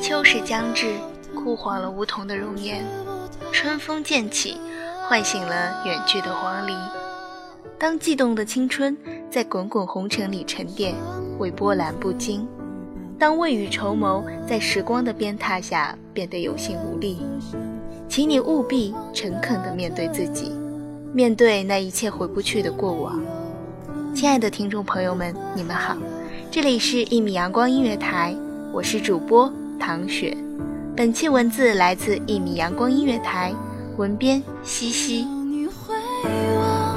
秋时将至，枯黄了梧桐的容颜；春风渐起，唤醒了远去的黄鹂。当悸动的青春在滚滚红尘里沉淀，为波澜不惊；当未雨绸缪在时光的鞭挞下变得有心无力，请你务必诚恳地面对自己，面对那一切回不去的过往。亲爱的听众朋友们，你们好，这里是一米阳光音乐台，我是主播唐雪。本期文字来自一米阳光音乐台，文编西西。你回望，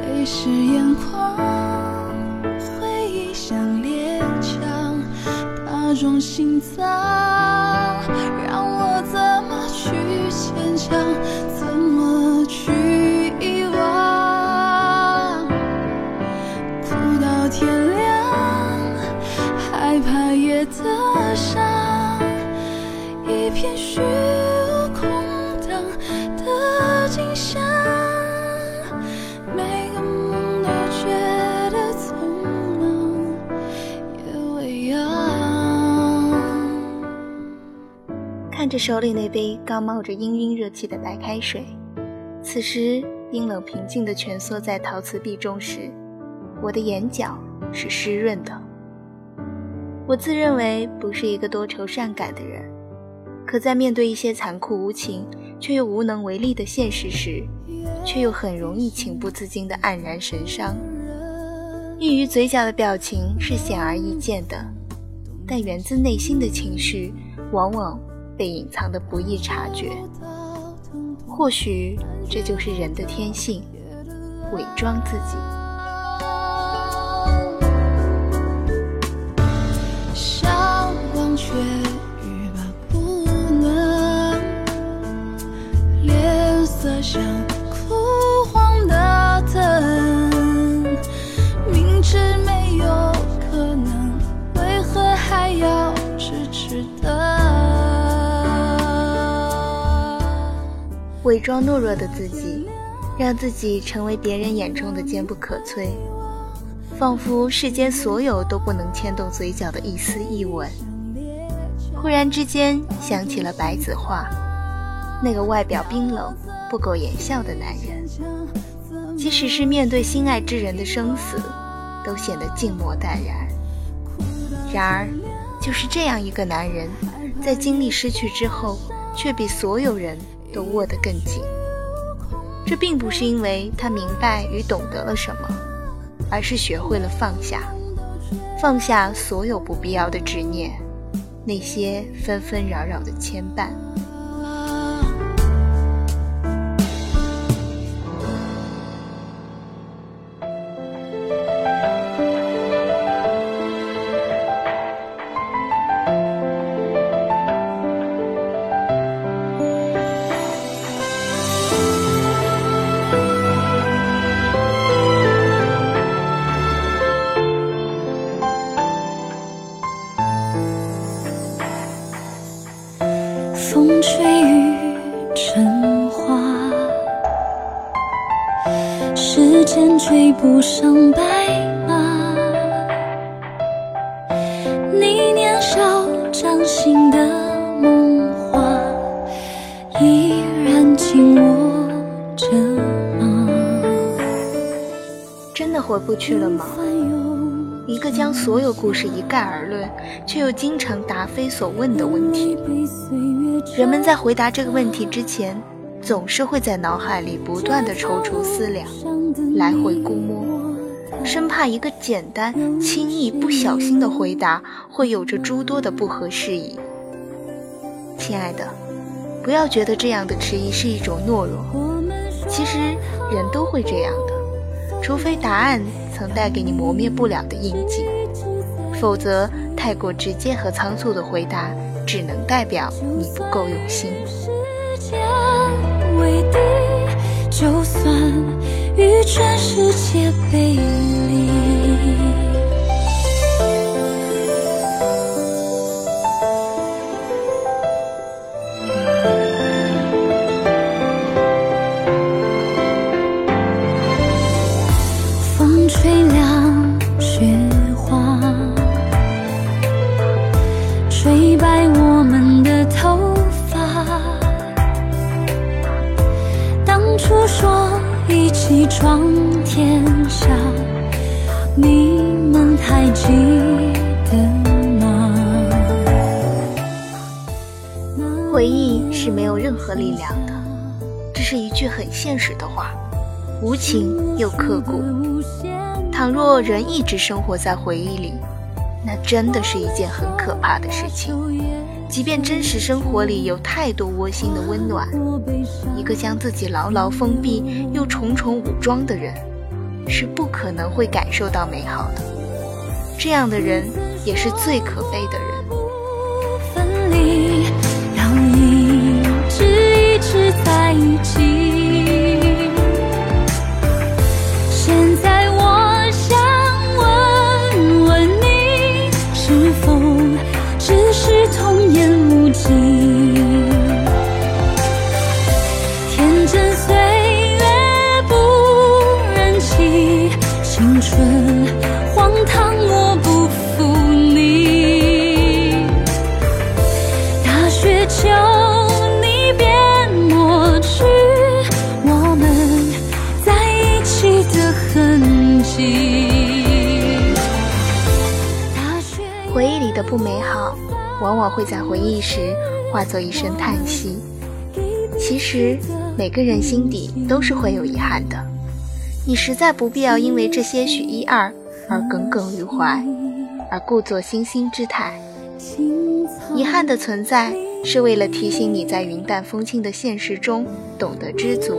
泪湿眼眶，那种心脏，让我怎么去坚强，怎么去遗忘？哭到天亮，害怕夜的伤，一片虚看着手里那杯刚冒着氤氲热气的白开水，此时冰冷平静的蜷缩在陶瓷壁中时，我的眼角是湿润的。我自认为不是一个多愁善感的人，可在面对一些残酷无情却又无能为力的现实时，却又很容易情不自禁地黯然神伤。溢于嘴角的表情是显而易见的，但源自内心的情绪，往往被隐藏的不易察觉。或许这就是人的天性，伪装自己。想忘却欲罢不能，脸色像伪装懦弱的自己，让自己成为别人眼中的坚不可摧，仿佛世间所有都不能牵动嘴角的一丝一吻。忽然之间想起了白子画，那个外表冰冷、不苟言笑的男人，即使是面对心爱之人的生死，都显得静默淡然。然而，就是这样一个男人，在经历失去之后，却比所有人都握得更紧。这并不是因为他明白与懂得了什么，而是学会了放下，放下所有不必要的执念，那些纷纷扰扰的牵绊。梦话，依然紧握着吗？真的回不去了吗？一个将所有故事一概而论，却又经常答非所问的问题。人们在回答这个问题之前，总是会在脑海里不断的踌躇思量，来回估摸，生怕一个简单、轻易、不小心的回答会有着诸多的不合时宜。亲爱的，不要觉得这样的迟疑是一种懦弱，其实人都会这样的，除非答案曾带给你磨灭不了的印记，否则太过直接和仓促的回答。只能代表你不够用心。就算与全世界背离。白我们的头发回忆是没有任何力量的，这是一句很现实的话，无情又刻骨。倘若人一直生活在回忆里，那真的是一件很可怕的事情。即便真实生活里有太多窝心的温暖，一个将自己牢牢封闭又重重武装的人，是不可能会感受到美好的。这样的人也是最可悲的人。荒唐我不负你。大雪求。回忆里的不美好，往往会在回忆时化作一声叹息。其实每个人心底都是会有遗憾的，你实在不必要因为这些许一二而耿耿于怀，而故作惺惺之态。遗憾的存在是为了提醒你在云淡风轻的现实中懂得知足，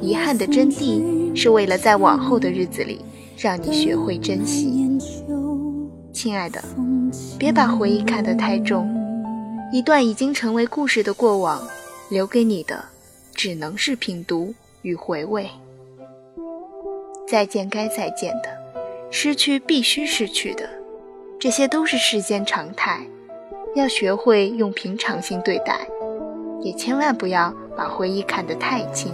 遗憾的真谛。是为了在往后的日子里，让你学会珍惜。亲爱的，别把回忆看得太重，一段已经成为故事的过往，留给你的只能是品读与回味。再见该再见的，失去必须失去的，这些都是世间常态，要学会用平常心对待，也千万不要把回忆看得太轻。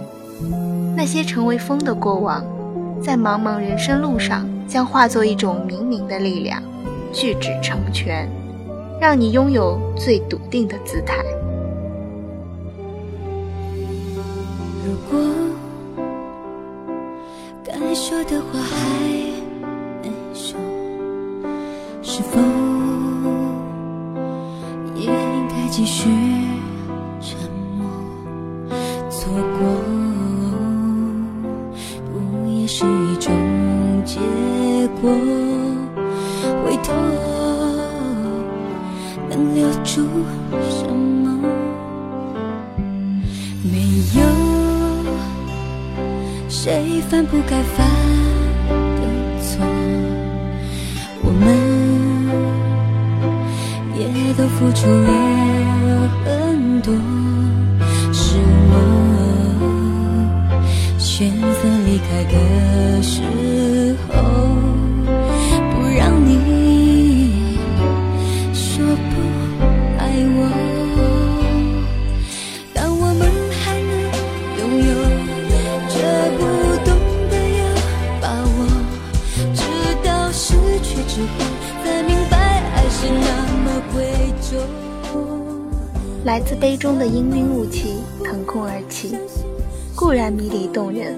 那些成为风的过往，在茫茫人生路上，将化作一种冥冥的力量，聚指成全，让你拥有最笃定的姿态。继续沉默？错过。不也是一种结果，回头能留住什么？没有谁犯不该犯的错，我们也都付出了是我。选择离开的时，来自杯中的氤氲雾气腾空而起，固然迷离动人，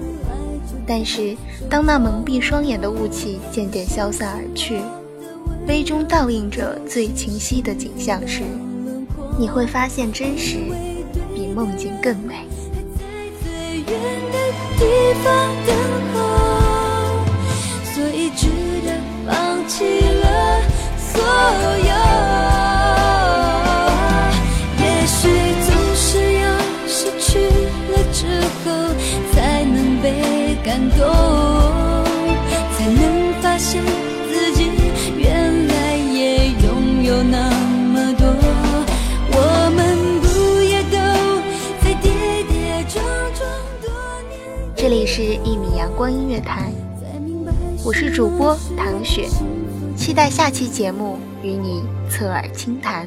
但是当那蒙蔽双眼的雾气渐渐消散而去，杯中倒映着最清晰的景象时，你会发现真实比梦境更美。所以只得放弃了所有。动，才能发现自己原来也拥有那么多。我们不也都在跌跌撞撞多年？这里是一米阳光音乐台，我是主播唐雪，期待下期节目与你侧耳轻谈。